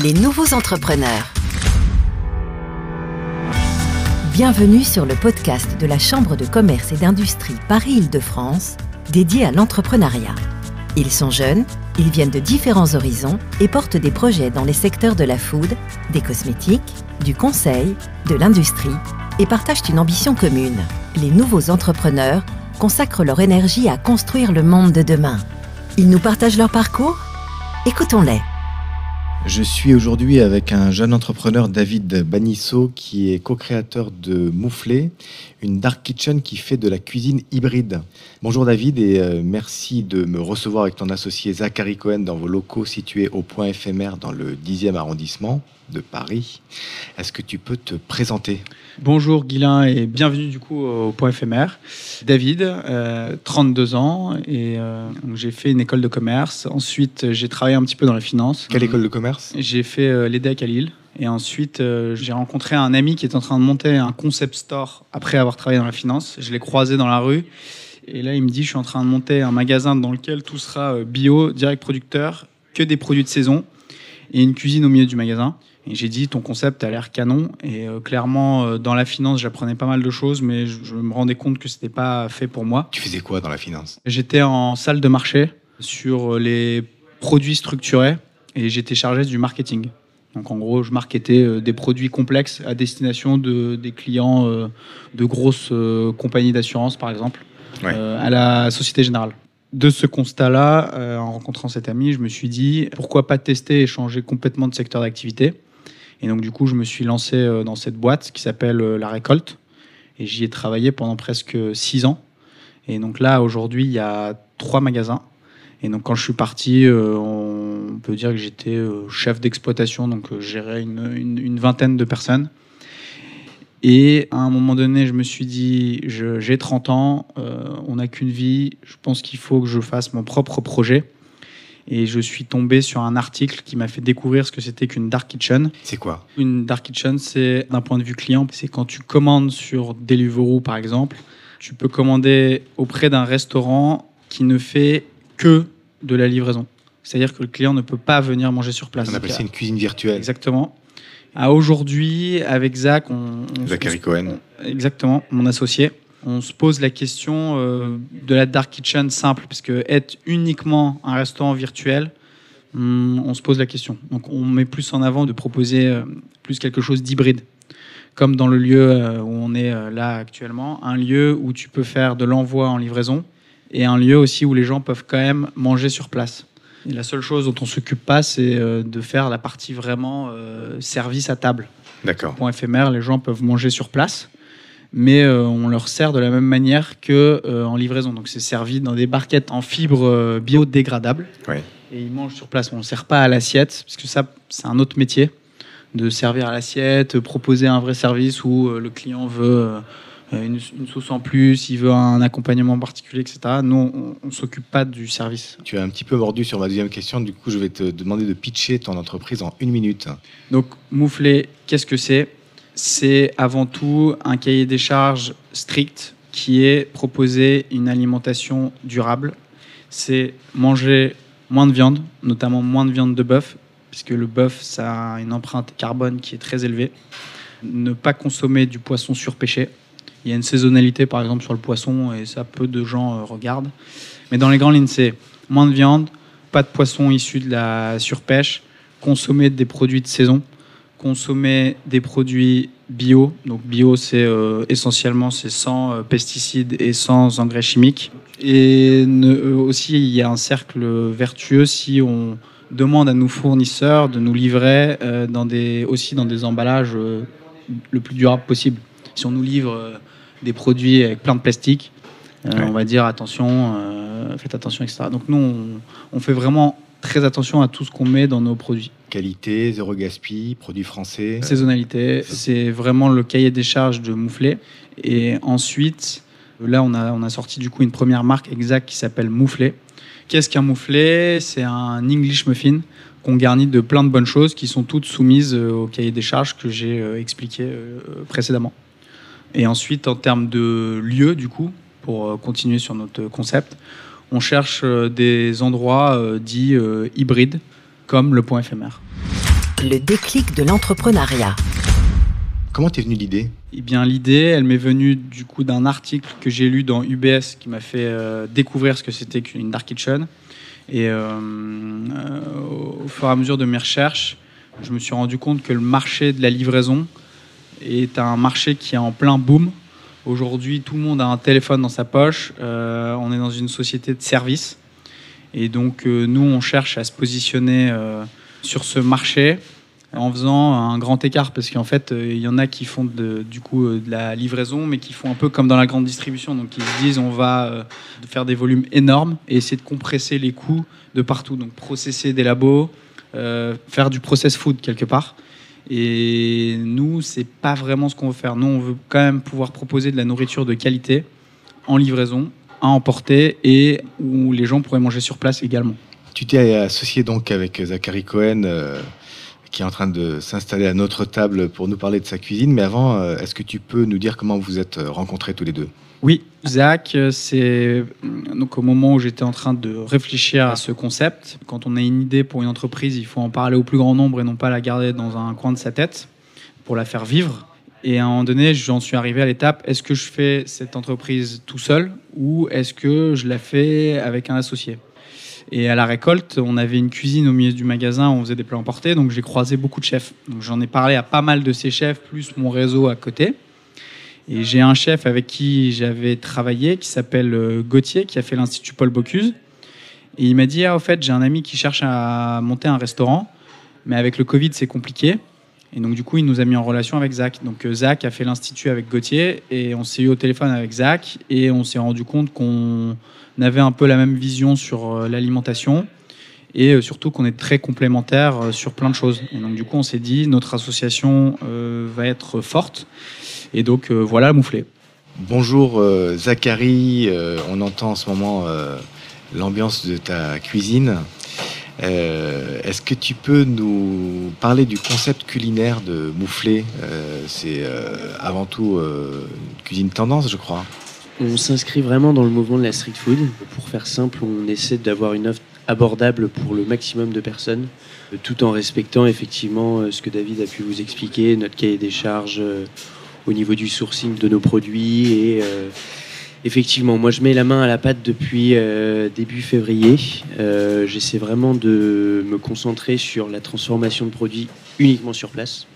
Les nouveaux entrepreneurs. Bienvenue sur le podcast de la Chambre de commerce et d'industrie Paris-Île-de-France, dédié à l'entrepreneuriat. Ils sont jeunes, ils viennent de différents horizons et portent des projets dans les secteurs de la food, des cosmétiques, du conseil, de l'industrie et partagent une ambition commune. Les nouveaux entrepreneurs consacrent leur énergie à construire le monde de demain. Ils nous partagent leur parcours? Écoutons-les. Je suis aujourd'hui avec un jeune entrepreneur, David Banisso, qui est co-créateur de Mouflé, une dark kitchen qui fait de la cuisine hybride. Bonjour David et euh, merci de me recevoir avec ton associé Zachary Cohen dans vos locaux situés au point éphémère dans le 10e arrondissement de Paris. Est-ce que tu peux te présenter? Bonjour Guilain et bienvenue du coup au point éphémère. David, euh, 32 ans et euh, j'ai fait une école de commerce. Ensuite j'ai travaillé un petit peu dans la finance. Quelle école de commerce? J'ai fait euh, l'EDEC à Lille. Et ensuite, euh, j'ai rencontré un ami qui est en train de monter un concept store après avoir travaillé dans la finance. Je l'ai croisé dans la rue. Et là, il me dit, je suis en train de monter un magasin dans lequel tout sera euh, bio, direct producteur, que des produits de saison et une cuisine au milieu du magasin. Et j'ai dit, ton concept a l'air canon. Et euh, clairement, euh, dans la finance, j'apprenais pas mal de choses, mais je, je me rendais compte que c'était pas fait pour moi. Tu faisais quoi dans la finance? J'étais en salle de marché sur les produits structurés et j'étais chargé du marketing. Donc en gros, je marketais euh, des produits complexes à destination de, des clients euh, de grosses euh, compagnies d'assurance, par exemple, Ouais. euh, à la Société Générale. De ce constat-là, euh, en rencontrant cet ami, je me suis dit pourquoi pas tester et changer complètement de secteur d'activité? Et donc du coup, je me suis lancé euh, dans cette boîte qui s'appelle euh, La Récolte. Et j'y ai travaillé pendant presque six ans. Et donc là, aujourd'hui, il y a trois magasins. Et donc quand je suis parti, euh, on peut dire que j'étais chef d'exploitation, donc gérais une, vingtaine de personnes. Et à un moment donné, je me suis dit, j'ai 30 ans, on n'a qu'une vie, je pense qu'il faut que je fasse mon propre projet. Et je suis tombé sur un article qui m'a fait découvrir ce que c'était qu'une dark kitchen. C'est quoi? Une dark kitchen, c'est d'un point de vue client, c'est quand tu commandes sur Deliveroo par exemple, tu peux commander auprès d'un restaurant qui ne fait que de la livraison. C'est-à-dire que le client ne peut pas venir manger sur place. On appelle ça une cuisine virtuelle. Exactement. À aujourd'hui, avec Zach, on, on- Zachary Cohen. Exactement, mon associé. On se pose la question euh, de la dark kitchen simple, parce que être uniquement un restaurant virtuel, hum, on se pose la question. Donc on met plus en avant de proposer euh, plus quelque chose d'hybride, comme dans le lieu euh, où on est là actuellement, un lieu où tu peux faire de l'envoi en livraison et un lieu aussi où les gens peuvent quand même manger sur place. Et la seule chose dont on s'occupe pas, c'est de faire la partie vraiment service à table D'accord. point éphémère, les gens peuvent manger sur place, mais euh, on leur sert de la même manière que euh, en livraison. Donc c'est servi dans des barquettes en fibres euh, biodégradables. Et ils mangent sur place. On ne sert pas à l'assiette, parce que ça, c'est un autre métier de servir à l'assiette, proposer un vrai service où euh, le client veut une, une sauce en plus, il veut un accompagnement particulier, etc. Nous, on ne s'occupe pas du service. Tu as un petit peu mordu sur ma deuxième question, du coup je vais te demander de pitcher ton entreprise en une minute. Donc, moufler, qu'est-ce que c'est? C'est avant tout un cahier des charges strict qui est proposer une alimentation durable. C'est manger moins de viande, notamment moins de viande de bœuf, puisque le bœuf, ça a une empreinte carbone qui est très élevée. Ne pas consommer du poisson surpêché. Il y a une saisonnalité, par exemple, sur le poisson, et ça, peu de gens euh, regardent. Mais dans les grandes lignes, c'est moins de viande, pas de poisson issu de la surpêche, consommer des produits de saison, consommer des produits bio. Donc bio, c'est euh, essentiellement c'est sans euh, pesticides et sans engrais chimiques. Et ne- euh, aussi, il y a un cercle vertueux si on demande à nos fournisseurs de nous livrer dans des, aussi dans des emballages le plus durable possible. Si on nous livre des produits avec plein de plastique, Ouais. on va dire attention, faites attention, etc. Donc nous, on, on fait vraiment très attention à tout ce qu'on met dans nos produits. Qualité, zéro gaspille, produits français. Saisonnalité, c'est vraiment le cahier des charges de Mouflé. Et ensuite, là, on a, on a sorti du coup une première marque exacte qui s'appelle Mouflé. Qu'est-ce qu'un mouflé? C'est un English muffin qu'on garnit de plein de bonnes choses qui sont toutes soumises euh, au cahier des charges que j'ai euh, expliqué euh, précédemment. Et ensuite, en termes de lieu, du coup, pour euh, continuer sur notre concept, on cherche euh, des endroits euh, dits euh, hybrides, comme le point éphémère. Le déclic de l'entrepreneuriat. Comment t'es venue l'idée? Eh bien, l'idée, elle m'est venue du coup d'un article que j'ai lu dans UBS qui m'a fait euh, découvrir ce que c'était qu'une dark kitchen. Et euh, euh, au fur et à mesure de mes recherches, je me suis rendu compte que le marché de la livraison est un marché qui est en plein boom. Aujourd'hui, tout le monde a un téléphone dans sa poche. Euh, on est dans une société de services. Et donc, euh, nous, on cherche à se positionner euh, sur ce marché en faisant un grand écart parce qu'en fait, il y en a qui font de, du coup de la livraison, mais qui font un peu comme dans la grande distribution. Donc, ils se disent on va faire des volumes énormes et essayer de compresser les coûts de partout. Donc, processer des labos, faire du process food quelque part. Et nous, c'est pas vraiment ce qu'on veut faire. Nous, on veut quand même pouvoir proposer de la nourriture de qualité en livraison, à emporter et où les gens pourraient manger sur place également. Tu t'es associé donc avec Zachary Cohen, euh, qui est en train de s'installer à notre table pour nous parler de sa cuisine. Mais avant, euh, est-ce que tu peux nous dire comment vous êtes rencontrés tous les deux? Oui, Zach, euh, c'est donc au moment où j'étais en train de réfléchir à ce concept. Quand on a une idée pour une entreprise, il faut en parler au plus grand nombre et non pas la garder dans un coin de sa tête pour la faire vivre. Et à un moment donné, j'en suis arrivé à l'étape est-ce que je fais cette entreprise tout seul ou est-ce que je la fais avec un associé? Et à la récolte, on avait une cuisine au milieu du magasin on faisait des plats emportés, donc j'ai croisé beaucoup de chefs. J'en ai parlé à pas mal de ces chefs, plus mon réseau à côté. Et j'ai un chef avec qui j'avais travaillé qui s'appelle euh, Gauthier, qui a fait l'Institut Paul Bocuse. Et il m'a dit Ah, au fait, j'ai un ami qui cherche à monter un restaurant, mais avec le Covid, c'est compliqué. Et donc, du coup, il nous a mis en relation avec Zach. Donc, euh, Zach a fait l'Institut avec Gauthier et on s'est eu au téléphone avec Zach et on s'est rendu compte qu'on avait un peu la même vision sur euh, l'alimentation et euh, surtout qu'on est très complémentaires euh, sur plein de choses. Et donc, du coup, on s'est dit notre association euh, va être forte. Et donc, euh, voilà, mouflé. Bonjour euh, Zachary, Euh, on entend en ce moment euh, l'ambiance de ta cuisine. Euh, Est-ce que tu peux nous parler du concept culinaire de Mouflé Euh, C'est euh, avant tout euh, une cuisine tendance, je crois. On s'inscrit vraiment dans le mouvement de la street food. Pour faire simple, on essaie d'avoir une offre abordable pour le maximum de personnes, tout en respectant effectivement euh, ce que David a pu vous expliquer, notre cahier des charges euh, au niveau du sourcing de nos produits. Et euh, effectivement, moi je mets la main à la pâte depuis début février. J'essaie vraiment de me concentrer sur la transformation de produits uniquement sur place.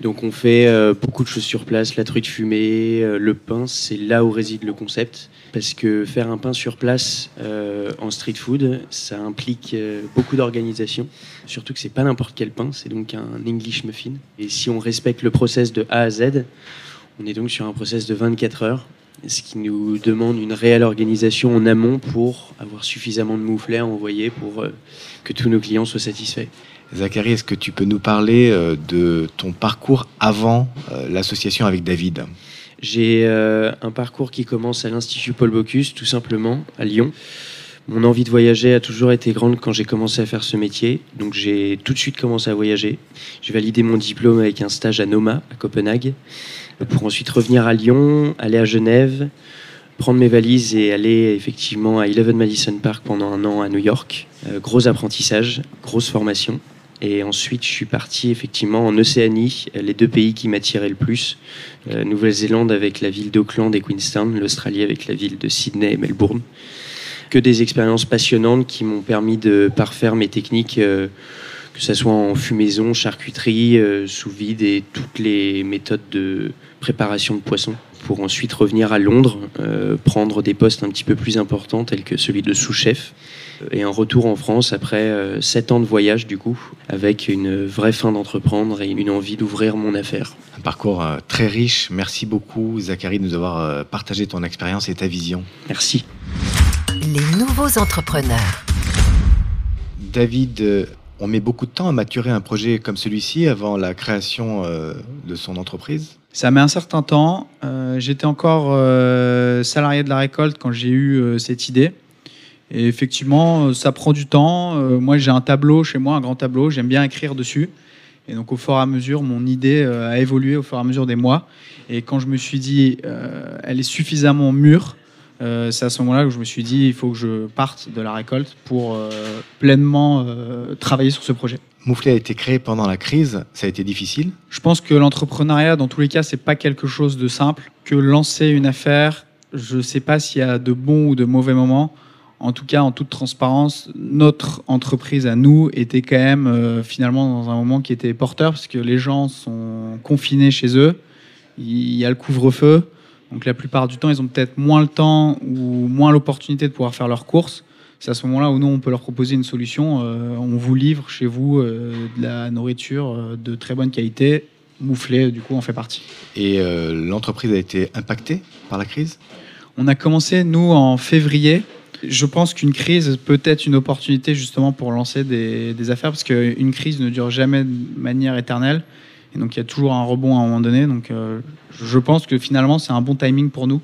Donc on fait euh, beaucoup de choses sur place, la truite fumée, euh, le pain, c'est là où réside le concept. Parce que faire un pain sur place euh, en street food, ça implique beaucoup d'organisation. Surtout que c'est pas n'importe quel pain, c'est donc un English muffin. Et si on respecte le process de A à Z, on est donc sur un process de 24 heures, ce qui nous demande une réelle organisation en amont pour avoir suffisamment de mouflets à envoyer pour que tous nos clients soient satisfaits. Zachary, est-ce que tu peux nous parler euh, de ton parcours avant euh, l'association avec David? J'ai euh, un parcours qui commence à l'Institut Paul Bocuse, tout simplement, à Lyon. Mon envie de voyager a toujours été grande quand j'ai commencé à faire ce métier, donc j'ai tout de suite commencé à voyager. J'ai validé mon diplôme avec un stage à Noma, à Copenhague, pour ensuite revenir à Lyon, aller à Genève, prendre mes valises et aller effectivement à Eleven Madison Park pendant un an à New York. Gros apprentissage, grosse formation. Et ensuite, je suis parti effectivement en Océanie, les deux pays qui m'attiraient le plus. Euh, Nouvelle-Zélande avec la ville d'Auckland et Queenstown, l'Australie avec la ville de Sydney et Melbourne. Que des expériences passionnantes qui m'ont permis de parfaire mes techniques, euh, que ce soit en fumaison, charcuterie, euh, sous vide et toutes les méthodes de préparation de poissons. Pour ensuite revenir à Londres, euh, prendre des postes un petit peu plus importants tels que celui de sous-chef et un retour en France après euh, sept ans de voyage du coup, avec une vraie fin d'entreprendre et une envie d'ouvrir mon affaire. Un parcours euh, très riche. Merci beaucoup Zachary de nous avoir euh, partagé ton expérience et ta vision. Merci. Les nouveaux entrepreneurs. David, euh, on met beaucoup de temps à maturer un projet comme celui-ci avant la création euh, de son entreprise. Ça met un certain temps. Euh, J'étais encore euh, salarié de la récolte quand j'ai eu euh, cette idée. Et effectivement, euh, ça prend du temps. Euh, moi, j'ai un tableau chez moi, un grand tableau. J'aime bien écrire dessus. Et donc, au fur et à mesure, mon idée euh, a évolué au fur et à mesure des mois. Et quand je me suis dit, euh, elle est suffisamment mûre, euh, c'est à ce moment-là que je me suis dit, il faut que je parte de la récolte pour euh, pleinement travailler sur ce projet. Mouflé a été créé pendant la crise, ça a été difficile? Je pense que l'entrepreneuriat, dans tous les cas, c'est pas quelque chose de simple. Que lancer une affaire, je ne sais pas s'il y a de bons ou de mauvais moments. En tout cas, en toute transparence, notre entreprise à nous était quand même euh, finalement dans un moment qui était porteur parce que les gens sont confinés chez eux. Il y a le couvre-feu. Donc la plupart du temps, ils ont peut-être moins le temps ou moins l'opportunité de pouvoir faire leurs courses. C'est à ce moment-là où nous, on peut leur proposer une solution. Euh, on vous livre chez vous euh, de la nourriture de très bonne qualité, mouflée, du coup, on fait partie. Et l'entreprise a été impactée par la crise? On a commencé, nous, en février. Je pense qu'une crise peut être une opportunité justement pour lancer des, affaires, parce qu'une crise ne dure jamais de manière éternelle. Et donc il y a toujours un rebond à un moment donné. Donc je pense que finalement c'est un bon timing pour nous.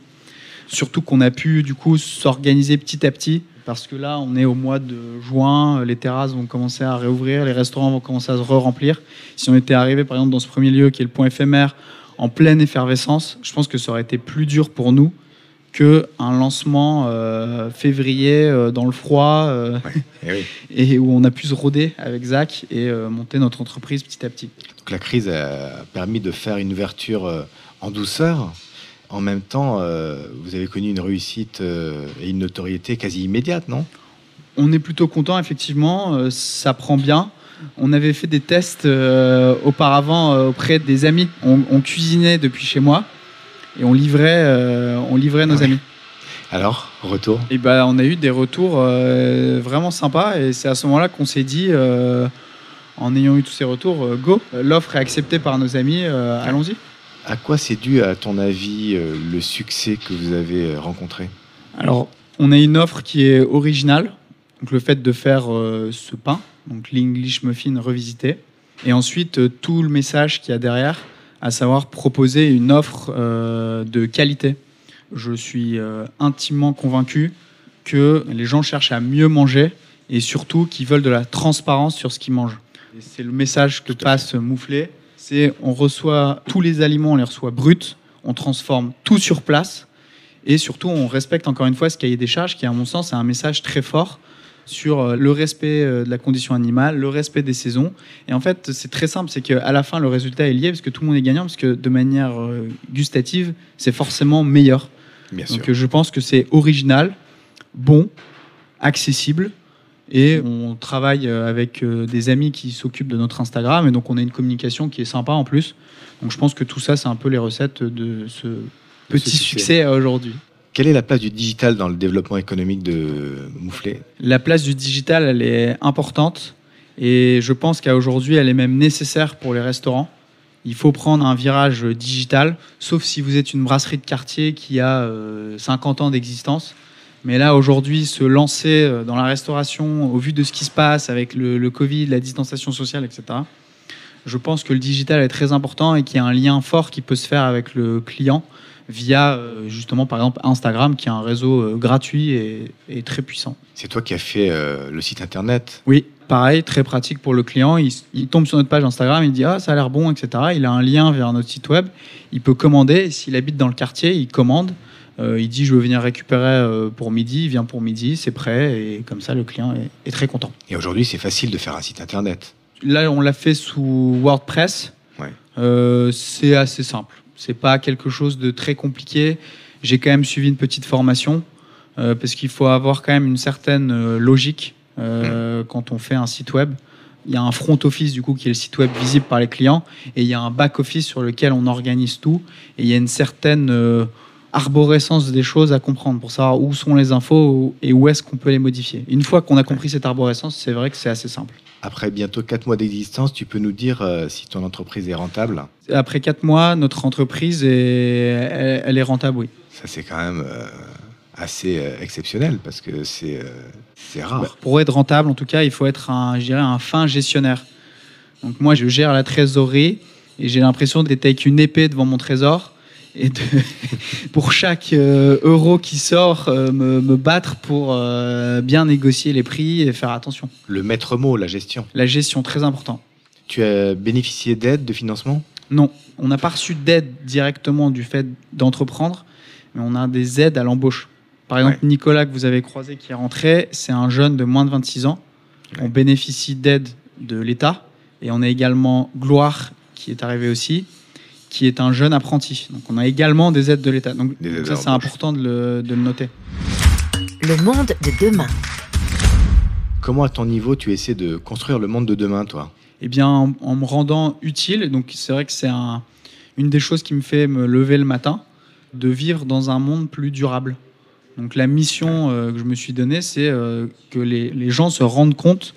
Surtout qu'on a pu du coup s'organiser petit à petit parce que là, on est au mois de juin, les terrasses vont commencer à réouvrir, les restaurants vont commencer à se re-remplir. Si on était arrivé, par exemple, dans ce premier lieu, qui est le point éphémère, en pleine effervescence, je pense que ça aurait été plus dur pour nous qu'un lancement euh, février euh, dans le froid euh, eh et, où on a pu se rôder avec Zach et monter notre entreprise petit à petit. Donc la crise a permis de faire une ouverture en douceur en même temps, vous avez connu une réussite et une notoriété quasi immédiate, non? On est plutôt content, effectivement. Ça prend bien. On avait fait des tests auparavant auprès des amis. On, cuisinait depuis chez moi et on livrait, on livrait nos ah amis. Alors, retour? Et ben, on a eu des retours vraiment sympas et c'est à ce moment-là qu'on s'est dit, en ayant eu tous ces retours, go, l'offre est acceptée par nos amis, allons-y. À quoi c'est dû, à ton avis, euh, le succès que vous avez euh, rencontré? Alors, on a une offre qui est originale. Donc, le fait de faire euh, ce pain, donc l'English Muffin revisité. Et ensuite, tout le message qu'il y a derrière, à savoir proposer une offre de qualité. Je suis intimement convaincu que les gens cherchent à mieux manger et surtout qu'ils veulent de la transparence sur ce qu'ils mangent. C'est le message que passe Mouflé on reçoit tous les aliments, on les reçoit bruts, on transforme tout sur place et surtout on respecte encore une fois ce cahier des charges qui à mon sens est un message très fort sur euh, le respect euh, de la condition animale, le respect des saisons. Et en fait, c'est très simple, c'est qu'à la fin, le résultat est lié parce que tout le monde est gagnant, parce que de manière euh, gustative, c'est forcément meilleur. Donc je pense que c'est original, bon, accessible et on travaille avec des amis qui s'occupent de notre Instagram. Et donc, on a une communication qui est sympa en plus. Donc, je pense que tout ça, c'est un peu les recettes de ce petit succès, aujourd'hui. Quelle est la place du digital dans le développement économique de Mouflé? La place du digital, elle est importante. Et je pense qu'à aujourd'hui, elle est même nécessaire pour les restaurants. Il faut prendre un virage digital, sauf si vous êtes une brasserie de quartier qui a 50 euh, ans d'existence. Mais là, aujourd'hui, se lancer euh, dans la restauration au vu de ce qui se passe avec le, Covid, la distanciation sociale, etc., je pense que le digital est très important et qu'il y a un lien fort qui peut se faire avec le client via euh, justement par exemple Instagram qui est un réseau euh, gratuit et, très puissant. C'est toi qui as fait le site internet Oui, pareil, très pratique pour le client. Il, il, tombe sur notre page Instagram, il dit ah ça a l'air bon, etc. Il a un lien vers notre site web, il peut commander. S'il habite dans le quartier, il commande. Euh, il dit je veux venir récupérer euh, pour midi, il vient pour midi, c'est prêt et comme ça le client est, très content. Et aujourd'hui c'est facile de faire un site internet. Là on l'a fait sous WordPress. Euh, c'est assez simple. C'est pas quelque chose de très compliqué. J'ai quand même suivi une petite formation parce qu'il faut avoir quand même une certaine logique hmm. quand on fait un site web il y a un front office du coup qui est le site web visible par les clients et il y a un back office sur lequel on organise tout et il y a une certaine arborescence des choses à comprendre pour savoir où sont les infos et où est-ce qu'on peut les modifier. Une fois qu'on a compris cette arborescence, c'est vrai que c'est assez simple. Après bientôt 4 mois d'existence, tu peux nous dire euh, si ton entreprise est rentable Après 4 mois, notre entreprise, est, elle, est rentable, oui. Ça, c'est quand même euh, assez euh, exceptionnel parce que c'est rare. Bah, pour être rentable, en tout cas, il faut être un, je dirais, un fin gestionnaire. Donc moi, je gère la trésorerie et j'ai l'impression d'être avec une épée devant mon trésor et de, pour chaque euh, euro qui sort, euh, me, battre pour euh, bien négocier les prix et faire attention. Le maître mot, la gestion. La gestion, très important. Tu as bénéficié d'aide, de financement? Non, on n'a pas reçu d'aide directement du fait d'entreprendre, mais on a des aides à l'embauche. Par exemple, Nicolas, que vous avez croisé, qui est rentré, c'est un jeune de moins de 26 ans. On bénéficie d'aide de l'État Et on a également Gloire qui est arrivé aussi, qui est un jeune apprenti. Donc on a également des aides de l'État. Donc ça c'est important de le, de le noter. Le monde de demain. Comment, à ton niveau, tu essaies de construire le monde de demain, toi? Eh bien en, en me rendant utile, et donc c'est vrai que c'est un- une des choses qui me fait me lever le matin, de vivre dans un monde plus durable. Donc la mission euh, que je me suis donnée, c'est euh, que les, les gens se rendent compte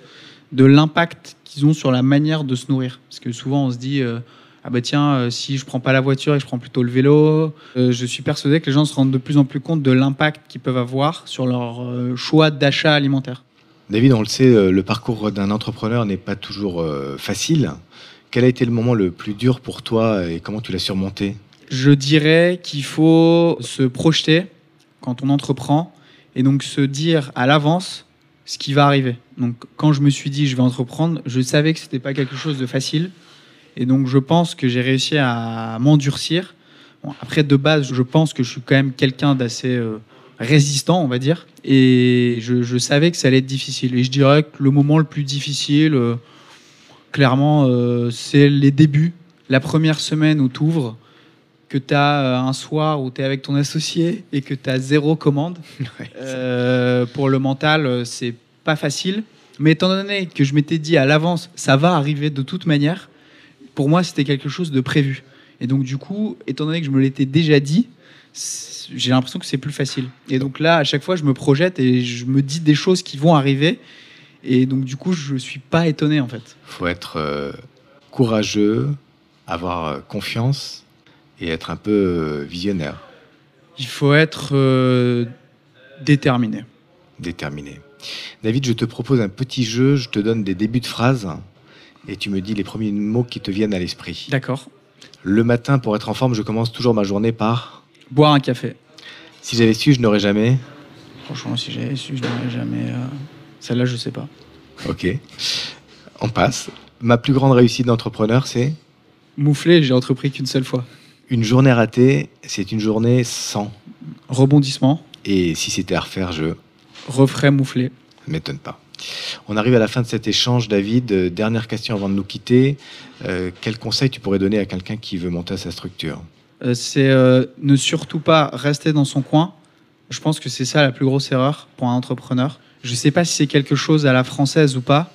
de l'impact qu'ils ont sur la manière de se nourrir. Parce que souvent on se dit, euh, ah bah tiens, euh, si je prends pas la voiture et je prends plutôt le vélo, Euh, je suis persuadé que les gens se rendent de plus en plus compte de l'impact qu'ils peuvent avoir sur leur euh, choix d'achat alimentaire. David, on le sait, le parcours d'un entrepreneur n'est pas toujours facile. Quel a été le moment le plus dur pour toi et comment tu l'as surmonté? Je dirais qu'il faut se projeter quand on entreprend et donc se dire à l'avance ce qui va arriver. Donc quand je me suis dit je vais entreprendre, je savais que c'était pas quelque chose de facile et donc je pense que j'ai réussi à m'endurcir. Bon, après de base, je pense que je suis quand même quelqu'un d'assez euh, résistant, on va dire, et je, je savais que ça allait être difficile. Et je dirais que le moment le plus difficile, euh, clairement, euh, c'est les débuts, la première semaine où tu ouvres que tu as un soir où tu es avec ton associé et que tu as zéro commande. Pour le mental, c'est pas facile. Mais étant donné que je m'étais dit à l'avance, ça va arriver de toute manière, pour moi, c'était quelque chose de prévu. Et donc, du coup, étant donné que je me l'étais déjà dit, j'ai l'impression que c'est plus facile. Et donc là, à chaque fois, je me projette et je me dis des choses qui vont arriver. Et donc, du coup, je suis pas étonné, en fait. faut être euh, courageux, avoir euh, confiance et être un peu euh, visionnaire, Il faut être euh, déterminé. déterminé. David, je te propose un petit jeu, je te donne des débuts de phrases et tu me dis les premiers mots qui te viennent à l'esprit. D'accord. Le matin, pour être en forme, je commence toujours ma journée par Boire un café. Si j'avais su, je n'aurais jamais. Franchement, si j'avais su, je n'aurais jamais. euh, Celle-là, je sais pas. Ok. On passe. Ma plus grande réussite d'entrepreneur, c'est Moufler, j'ai entrepris qu'une seule fois. une journée ratée, c'est une journée sans. Rebondissement, Et si c'était à refaire, je refrais moufler. Ne m'étonne pas. On arrive à la fin de cet échange, David. Euh, Dernière question avant de nous quitter. Euh, quel conseil tu pourrais donner à quelqu'un qui veut monter sa structure? Euh, c'est ne surtout pas rester dans son coin. Je pense que c'est ça la plus grosse erreur pour un entrepreneur. Je ne sais pas si c'est quelque chose à la française ou pas,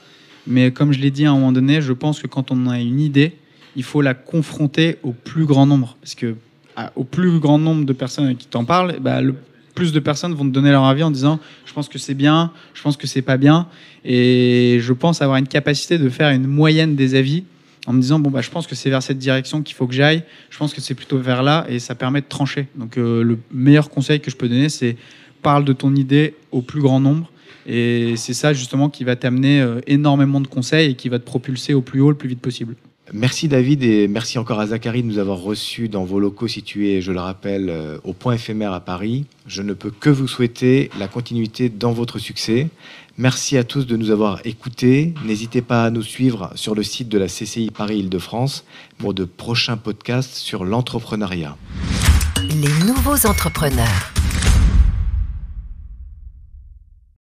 mais comme je l'ai dit à un moment donné, je pense que quand on a une idée, il faut la confronter au plus grand nombre. Parce que à- au plus grand nombre de personnes qui t'en parles, bah, le plus de personnes vont te donner leur avis en disant je pense que c'est bien, je pense que c'est pas bien. Et je pense avoir une capacité de faire une moyenne des avis en me disant bon bah je pense que c'est vers cette direction qu'il faut que j'aille je pense que c'est plutôt vers là et ça permet de trancher. Donc euh, le meilleur conseil que je peux donner, c'est parle de ton idée au plus grand nombre. Et c'est ça justement qui va t'amener euh, énormément de conseils et qui va te propulser au plus haut le plus vite possible. Merci David et merci encore à Zachary de nous avoir reçus dans vos locaux situés, je le rappelle, euh, au point éphémère à Paris. Je ne peux que vous souhaiter la continuité dans votre succès. Merci à tous de nous avoir écoutés. N'hésitez pas à nous suivre sur le site de la CCI Paris-Île-de-France pour de prochains podcasts sur l'entrepreneuriat. Les nouveaux entrepreneurs.